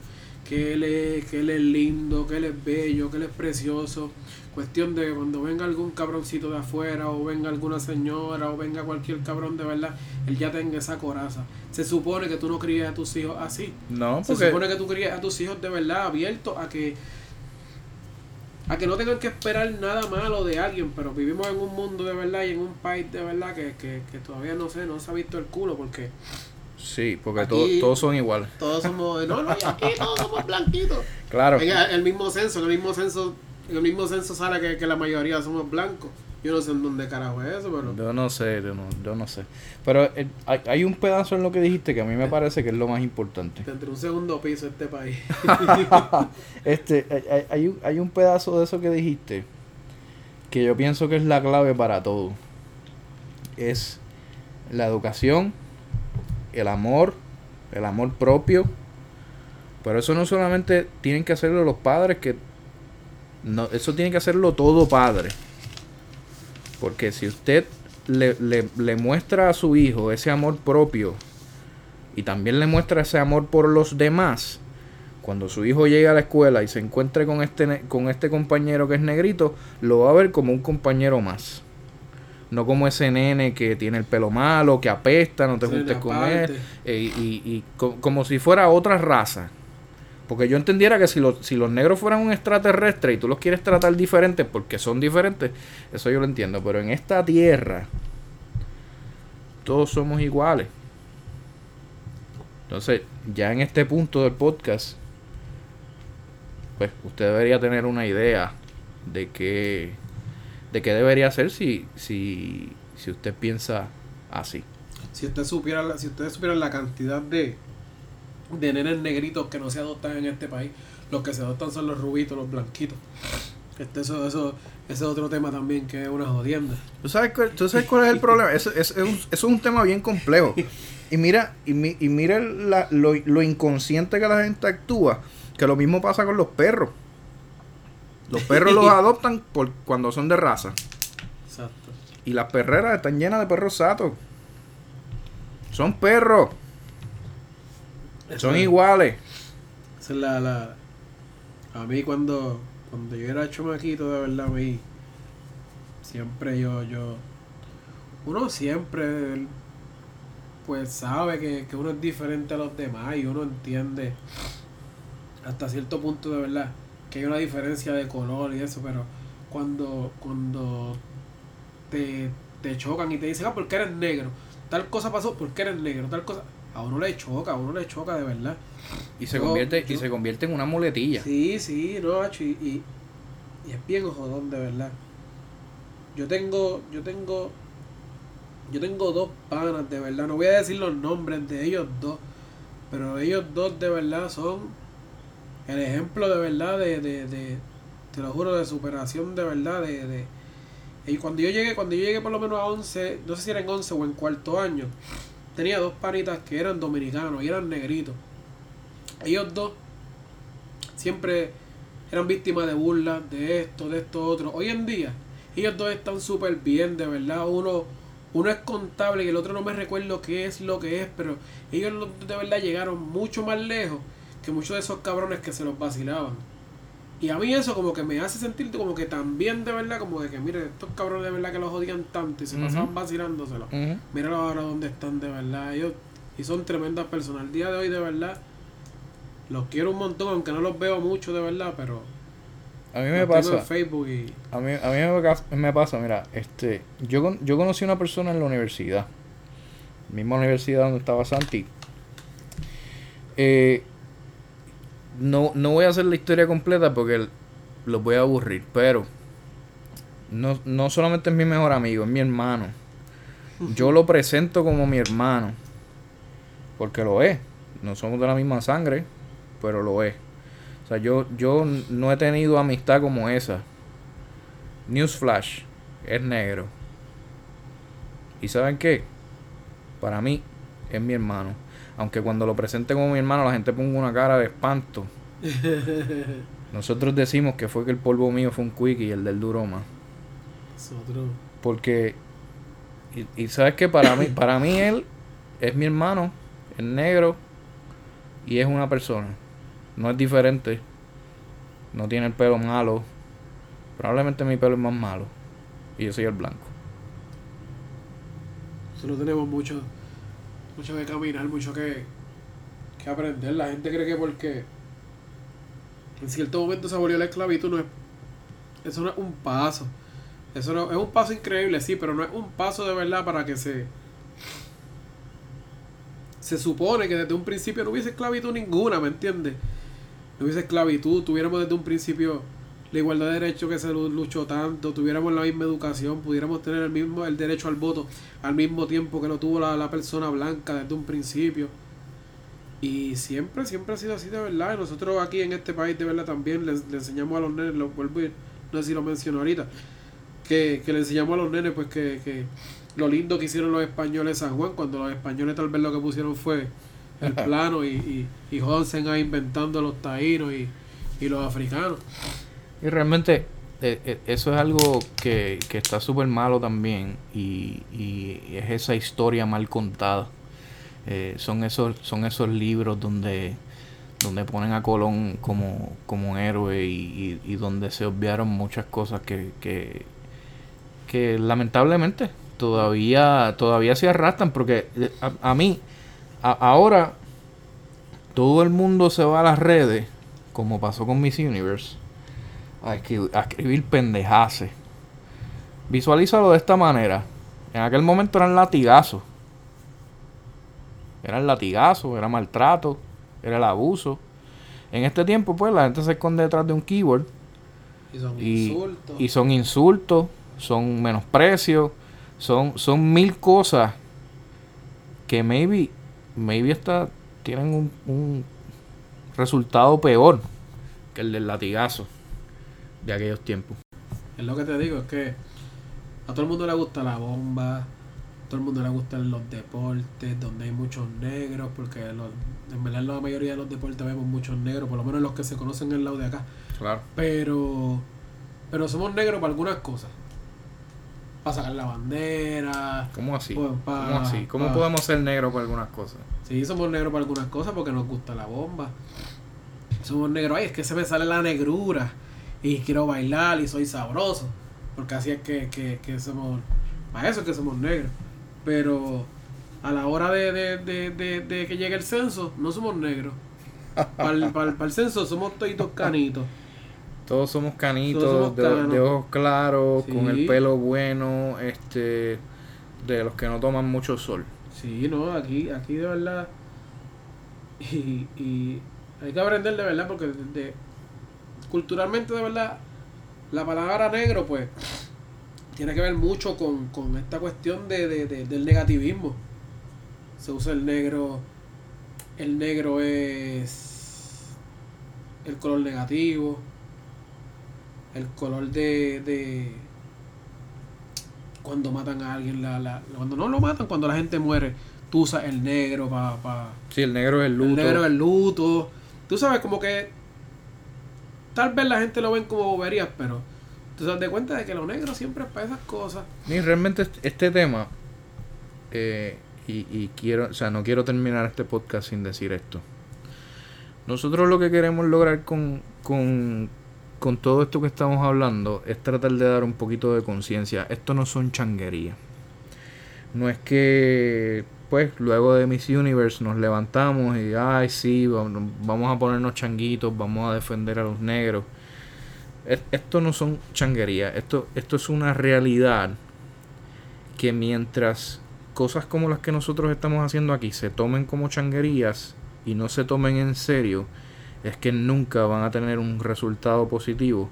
que él, es, que él es lindo, que él es bello, que él es precioso. Cuestión de que cuando venga algún cabroncito de afuera, o venga alguna señora, o venga cualquier cabrón de verdad, él ya tenga esa coraza. Se supone que tú no crías a tus hijos así. No, Se supone que tú crías a tus hijos de verdad abiertos a que a que no tengan que esperar nada malo de alguien, pero vivimos en un mundo de verdad y en un país de verdad que, que, que todavía no sé, no se ha visto el culo porque Sí, porque todos son iguales. Todos somos, no, no, y aquí todos somos blanquitos. Claro. En el mismo censo, en el mismo censo, en el mismo censo sale que, que la mayoría somos blancos. Yo no sé en dónde carajo es eso, pero... Yo no sé, yo no, yo no sé. Pero eh, hay, hay, un pedazo en lo que dijiste que a mí me parece que es lo más importante. Entre un segundo piso este país. este, hay, hay, un, hay un pedazo de eso que dijiste que yo pienso que es la clave para todo. Es la educación el amor, el amor propio. Pero eso no solamente tienen que hacerlo los padres, que no, eso tiene que hacerlo todo padre. Porque si usted le, le, muestra a su hijo ese amor propio y también le muestra ese amor por los demás, cuando su hijo llegue a la escuela y se encuentre con este, con este compañero que es negrito, lo va a ver como un compañero más. No como ese nene que tiene el pelo malo, que apesta, no te juntes con él. Eh, y, como si fuera otra raza. Porque yo entendiera que si, si los negros fueran un extraterrestre y tú los quieres tratar diferentes porque son diferentes, eso yo lo entiendo. Pero en esta tierra, todos somos iguales. Entonces, ya en este punto del podcast, pues usted debería tener una idea de que de qué debería hacer si, si, si usted piensa así. Si usted supiera, si ustedes supieran la cantidad de, de nenes negritos que no se adoptan en este país, los que se adoptan son los rubitos, los blanquitos. Este, eso, eso, ese es otro tema también que es una jodienda. ¿Tú sabes, cuál, ¿tú sabes cuál es el problema? Eso, es, un, es un tema bien complejo. Y mira, y, y mira la, lo, lo inconsciente que la gente actúa, que lo mismo pasa con los perros. Los perros los adoptan por cuando son de raza. Exacto. Y las perreras están llenas de perros satos. Son perros. son iguales. Esa es la, la. A mí cuando. Cuando yo era chumaquito, de verdad, a mí. Siempre yo, yo. Uno siempre. Pues sabe que, que uno es diferente a los demás y uno entiende. Hasta cierto punto, de verdad que hay una diferencia de color y eso, pero cuando, cuando te, chocan y te dicen, ah, porque eres negro, tal cosa pasó porque eres negro, tal cosa, a uno le choca, a uno le choca de verdad. Y se convierte, y se convierte en una muletilla. Sí, sí, no, y, y, y es bien jodón de verdad. Yo tengo, yo tengo, yo tengo dos panas de verdad, no voy a decir los nombres de ellos dos, pero ellos dos de verdad son el ejemplo de verdad de, de, de, te lo juro, de superación de verdad, de, de y cuando yo llegué, cuando yo llegué por lo menos a 11, no sé si era en 11 o en cuarto año, tenía dos panitas que eran dominicanos y eran negritos. Ellos dos siempre eran víctimas de burlas, de esto, de esto, otro. Hoy en día, ellos dos están súper bien, de verdad. Uno, uno es contable y el otro no me recuerdo qué es lo que es, pero ellos de verdad llegaron mucho más lejos que muchos de esos cabrones que se los vacilaban. Y a mí eso como que me hace sentir como que también de verdad, como de que, mire, estos cabrones de verdad que los odian tanto y se pasaban vacilándoselo. Mira ahora dónde están de verdad. Ellos, y son tremendas personas. El día de hoy de verdad, los quiero un montón, aunque no los veo mucho de verdad, pero... A mí me pasa... Facebook y... A mí, a mí me, pasa, mira, este, yo, yo conocí a una persona en la universidad, misma universidad donde estaba Santi. Eh, no, no voy a hacer la historia completa porque los voy a aburrir, pero no, no solamente es mi mejor amigo, es mi hermano. Yo lo presento como mi hermano, porque lo es. No somos de la misma sangre, pero lo es. O sea, yo, yo no he tenido amistad como esa. Newsflash, es negro. ¿Y saben qué? Para mí es mi hermano. Aunque cuando lo presente como mi hermano la gente ponga una cara de espanto. Nosotros decimos que fue que el polvo mío fue un quick y el del Duroma. Porque, y, sabes que para mí, para mí él es mi hermano, es negro y es una persona. No es diferente. No tiene el pelo malo. Probablemente mi pelo es más malo. Y yo soy el blanco. Solo tenemos mucho mucho que caminar, mucho que, que aprender. La gente cree que porque en cierto momento se abolió la esclavitud, no es, eso no es un paso. Eso no, es un paso increíble, sí, pero no es un paso de verdad para que se... Se supone que desde un principio no hubiese esclavitud ninguna, ¿me entiendes? No hubiese esclavitud, tuviéramos desde un principio la igualdad de derechos que se luchó tanto, tuviéramos la misma educación, pudiéramos tener el mismo el derecho al voto al mismo tiempo que lo tuvo la, persona blanca desde un principio. Y siempre, siempre ha sido así de verdad. Y nosotros aquí en este país de verdad también le, enseñamos a los nenes, lo vuelvo no sé si lo menciono ahorita, que, le enseñamos a los nenes pues que, que lo lindo que hicieron los españoles San Juan, cuando los españoles tal vez lo que pusieron fue el plano y, y, y ahí inventando los taínos y, y los africanos. Y realmente eh, eh, eso es algo que, está súper malo también y, es esa historia mal contada. Eh, son, esos, son esos libros donde, donde ponen a Colón como, como héroe y, donde se obviaron muchas cosas que, que, lamentablemente todavía, todavía se arrastran porque a, mí ahora todo el mundo se va a las redes como pasó con Miss Universe a escribir, pendejaces. Visualízalo de esta manera. En aquel momento eran latigazos. Era el latigazo, era maltrato, era el abuso. En este tiempo, pues, la gente se esconde detrás de un keyboard. Y son insultos. Y son insultos, son menosprecios, son, son mil cosas que maybe, maybe hasta tienen un, un resultado peor que el del latigazo de aquellos tiempos. Es lo que te digo, es que a todo el mundo le gusta la bomba, a todo el mundo le gustan los deportes, donde hay muchos negros, porque en verdad en la mayoría de los deportes vemos muchos negros, por lo menos los que se conocen en el lado de acá. Claro. Pero, pero somos negros para algunas cosas. Para sacar la bandera. ¿Cómo así? Pues, ¿Cómo así? ¿Cómo podemos ser negros para algunas cosas? Sí, somos negros para algunas cosas porque nos gusta la bomba. Somos negros. Ay, es que se me sale la negrura y quiero bailar y soy sabroso. Porque así es que, que, que somos, para eso es que somos negros. Pero a la hora de, de, de, de, que llegue el censo, no somos negros. Para el, para, el, censo somos todos canitos. Todos somos canitos, de, ojos claros, con el pelo bueno, este de los que no toman mucho sol. Sí, no, aquí, aquí de verdad. Y, y hay que aprender de verdad porque de, culturalmente de verdad, la palabra negro pues tiene que ver mucho con, esta cuestión de, del negativismo. Se usa el negro, el negro es el color negativo, el color de, de cuando matan a alguien, la, la, cuando no lo matan, cuando la gente muere, tú usas el negro para... Pa, sí, el negro es el luto. El negro es el luto. Tú sabes como que tal vez la gente lo ven como boberías, pero tú te das de cuenta de que lo negro siempre es para esas cosas. Y realmente este, tema, eh, y, y quiero, o sea, no quiero terminar este podcast sin decir esto. Nosotros lo que queremos lograr con, con, con todo esto que estamos hablando es tratar de dar un poquito de conciencia. Esto no son changuerías. No es que, pues, luego de Miss Universe nos levantamos y, ay, sí, vamos a ponernos changuitos, vamos a defender a los negros. Es- Esto no son changuerías. Esto, esto es una realidad que mientras cosas como las que nosotros estamos haciendo aquí se tomen como changuerías y no se tomen en serio, es que nunca van a tener un resultado positivo,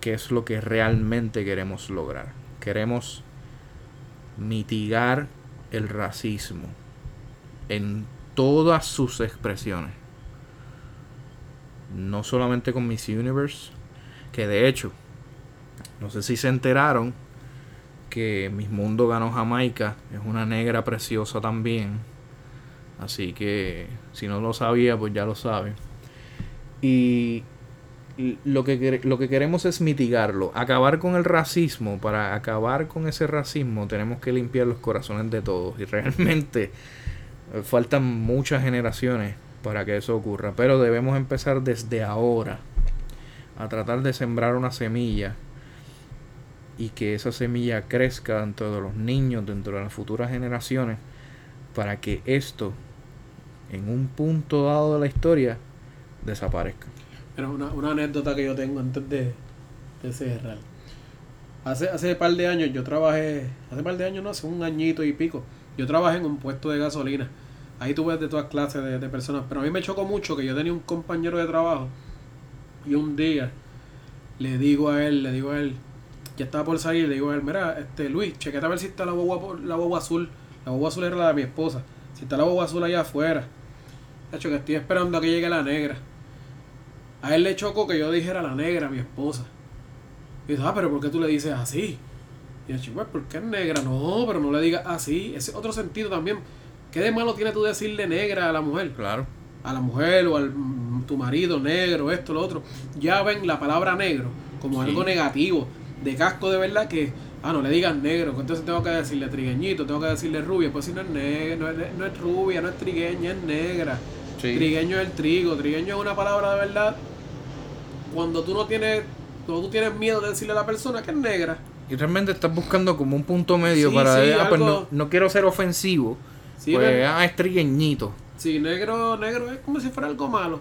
que es lo que realmente queremos lograr. Queremos mitigar el racismo en todas sus expresiones. No solamente con Miss Universe, que de hecho, no sé si se enteraron que Miss Mundo ganó Jamaica, es una negra preciosa también. Así que si no lo sabía, pues ya lo sabe. Y lo que, lo que queremos es mitigarlo, acabar con el racismo. Para acabar con ese racismo tenemos que limpiar los corazones de todos. Y realmente faltan muchas generaciones para que eso ocurra. Pero debemos empezar desde ahora a tratar de sembrar una semilla y que esa semilla crezca dentro de los niños, dentro de las futuras generaciones, para que esto, en un punto dado de la historia, desaparezca. Mira, una, una anécdota que yo tengo antes de, de cerrar. Hace, hace par de años yo trabajé, hace par de años no, hace un añito y pico, yo trabajé en un puesto de gasolina. Ahí tú ves de todas clases de, personas, pero a mí me chocó mucho que yo tenía un compañero de trabajo y un día le digo a él, le digo a él, ya estaba por salir, le digo a él, mira, este Luis, chequete a ver si está la por- la guagua azul. La guagua azul era la de mi esposa. Si está la guagua azul allá afuera. De hecho, que estoy esperando a que llegue la negra. A él le chocó que yo dijera la negra, mi esposa. Y dice, ah, pero ¿por qué tú le dices así? Y yo, pues, ¿por qué es negra? No, pero no le digas así. Ese es otro sentido también. ¿Qué de malo tiene tú decirle negra a la mujer? Claro. A la mujer o al mm, tu marido negro, esto, lo otro. Ya ven la palabra negro como Sí. algo negativo. De casco de verdad que, ah, no le digas negro. Entonces tengo que decirle trigueñito, tengo que decirle rubia. Pues si no es negra, no es, no es rubia, no es trigueña, es negra. Sí. Trigueño es el trigo, trigueño es una palabra de verdad. Cuando tú no tienes, cuando tú tienes miedo de decirle a la persona que es negra. Y realmente estás buscando como un punto medio Sí, para... sí, ah, pues no, no quiero ser ofensivo. Sí, pues, ne- ah, es trigueñito. sí, negro, negro es como si fuera algo malo.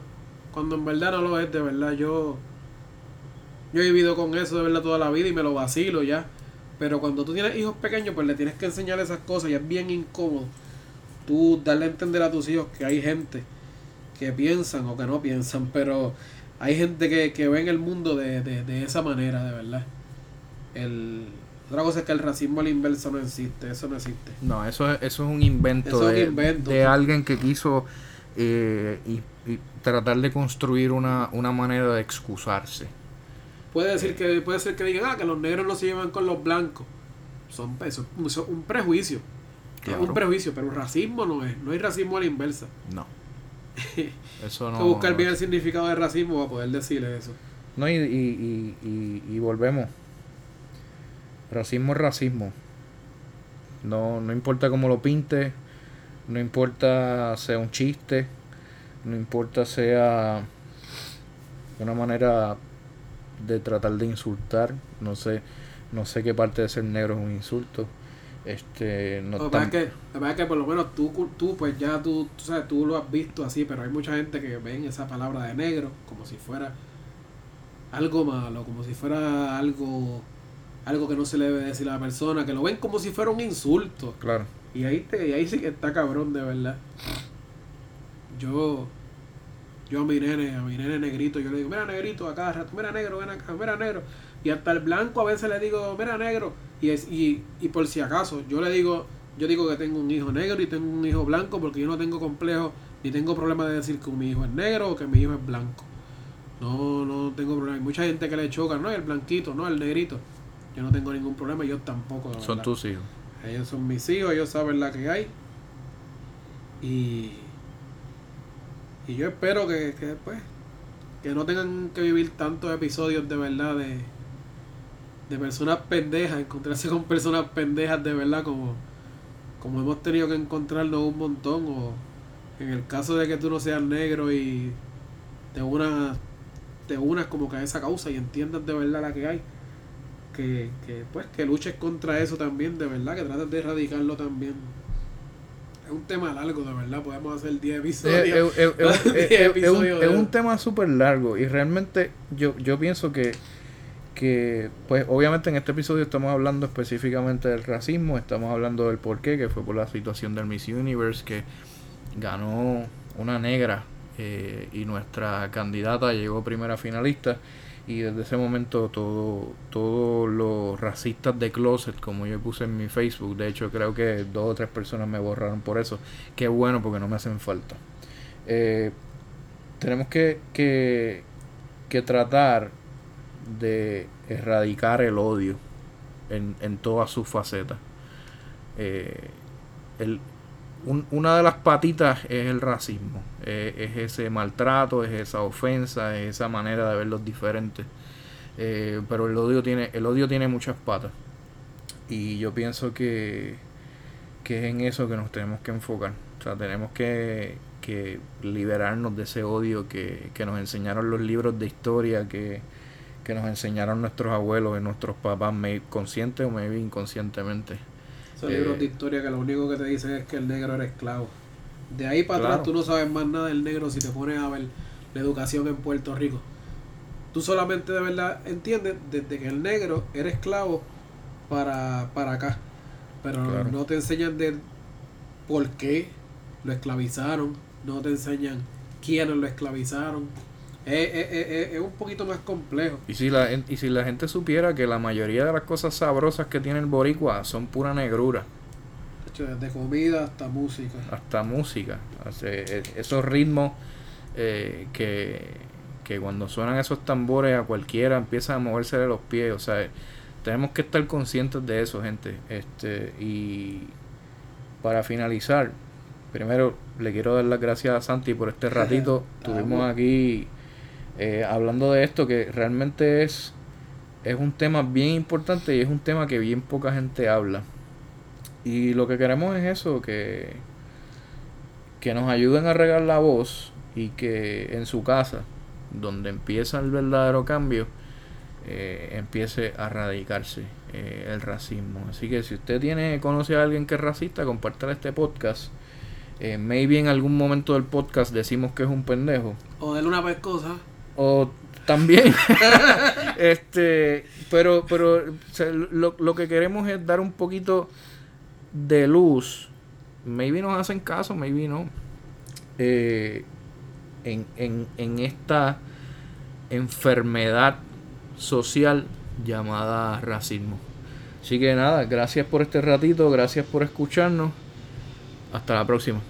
Cuando en verdad no lo es, de verdad. Yo, yo he vivido con eso de verdad toda la vida y me lo vacilo ya. Pero cuando tú tienes hijos pequeños, pues le tienes que enseñar esas cosas y es bien incómodo. Tú darle a entender a tus hijos que hay gente que piensan o que no piensan, pero hay gente que, que ve en el mundo de, de, de esa manera, de verdad. El, otra cosa es que el racismo a la inversa no existe, eso no existe. No, eso es, eso es un invento, Eso es un de, invento, de sí. alguien que quiso eh, y, y tratar de construir una, una manera de excusarse. Puede decir que puede ser que digan ah, que los negros no se llevan con los blancos. Son eso, es un- prejuicio. Claro. Es un prejuicio, pero racismo no es. No hay racismo a la inversa. No. Eso Hay no. que buscar bien el significado de racismo para poder decirle eso. No, y, y, y, y volvemos. Racismo es racismo. No, no importa cómo lo pinte, no importa sea un chiste, no importa sea una manera de tratar de insultar. No sé, no sé qué parte de ser negro es un insulto. Este, no tam- es que, lo que pasa es que por lo menos tú, tú pues ya tú, tú sabes, tú lo has visto así, pero hay mucha gente que ven esa palabra de negro como si fuera algo malo, como si fuera algo algo que no se le debe decir a la persona, que lo ven como si fuera un insulto. Claro. Y ahí te, y ahí sí que está cabrón de verdad. Yo yo a mi nene, a mi nene negrito, yo le digo, mira negrito a cada rato, mira negro, ven acá, mira negro. Y hasta el blanco a veces le digo, mira negro. Y, es, y, y por si acaso, yo le digo, yo digo que tengo un hijo negro y tengo un hijo blanco porque yo no tengo complejo ni tengo problema de decir que mi hijo es negro o que mi hijo es blanco. No, no tengo problema. Hay mucha gente que le choca, no, el blanquito, no, el negrito. Yo no tengo ningún problema, yo tampoco. Son verdad. tus hijos. Ellos son mis hijos, ellos saben la que hay. Y, y yo espero que, que después que no tengan que vivir tantos episodios de verdad de, de personas pendejas, encontrarse con personas pendejas de verdad como, como hemos tenido que encontrarnos un montón o en el caso de que tú no seas negro y te unas, te unas como que a esa causa y entiendas de verdad la que hay. Que, que pues que luches contra eso también, de verdad, que trates de erradicarlo también. Es un tema largo, de verdad, podemos hacer 10 episodios. Es un tema súper largo y realmente yo, yo pienso que, que, pues obviamente en este episodio estamos hablando específicamente del racismo, estamos hablando del porqué, que fue por la situación del Miss Universe, que ganó una negra eh, y nuestra candidata llegó primera finalista y desde ese momento todo todos los racistas de closet como yo puse en mi Facebook de hecho creo que dos o tres personas me borraron por eso. Qué bueno porque no me hacen falta. Eh, tenemos que, que, que tratar de erradicar el odio en, en todas sus facetas. Eh, el, una de las patitas es el racismo, eh, es ese maltrato, es esa ofensa, es esa manera de ver los diferentes. Eh, pero el odio tiene, el odio tiene muchas patas. Y yo pienso que, que es en eso que nos tenemos que enfocar. O sea, tenemos que, que liberarnos de ese odio que, que, nos enseñaron los libros de historia, que, que nos enseñaron nuestros abuelos y nuestros papás, consciente o maybe inconscientemente. Son libros de eh, historia que lo único que te dicen es que el negro era esclavo. De ahí para atrás tú no sabes más nada del negro si te pones a ver la educación en Puerto Rico. Tú solamente de verdad entiendes desde que el negro era esclavo para, para acá. Pero no te enseñan de por qué lo esclavizaron. No te enseñan quiénes lo esclavizaron es, un poquito más complejo. Y si, la, y si la gente supiera que la mayoría de las cosas sabrosas que tiene el boricua son pura negrura. Desde comida hasta música. Hasta música. E, esos ritmos eh, que, que cuando suenan esos tambores a cualquiera empiezan a moverse de los pies. O sea, tenemos que estar conscientes de eso, gente. Este, y para finalizar, primero le quiero dar las gracias a Santi por este ratito. Tuvimos aquí eh, hablando de esto, que realmente es, es un tema bien importante y es un tema que bien poca gente habla. Y lo que queremos es eso, que, que nos ayuden a regar la voz y que en su casa, donde empieza el verdadero cambio, eh, empiece a radicarse eh, el racismo. Así que si usted tiene, conoce a alguien que es racista, compártale este podcast. maybe en algún momento del podcast decimos que es un pendejo. O de una pescosa. O también. este, pero pero lo, lo, que queremos es dar un poquito de luz. Maybe nos hacen caso, maybe no. Eh, en, en, en esta enfermedad social llamada racismo. Así que nada, gracias por este ratito, gracias por escucharnos. Hasta la próxima.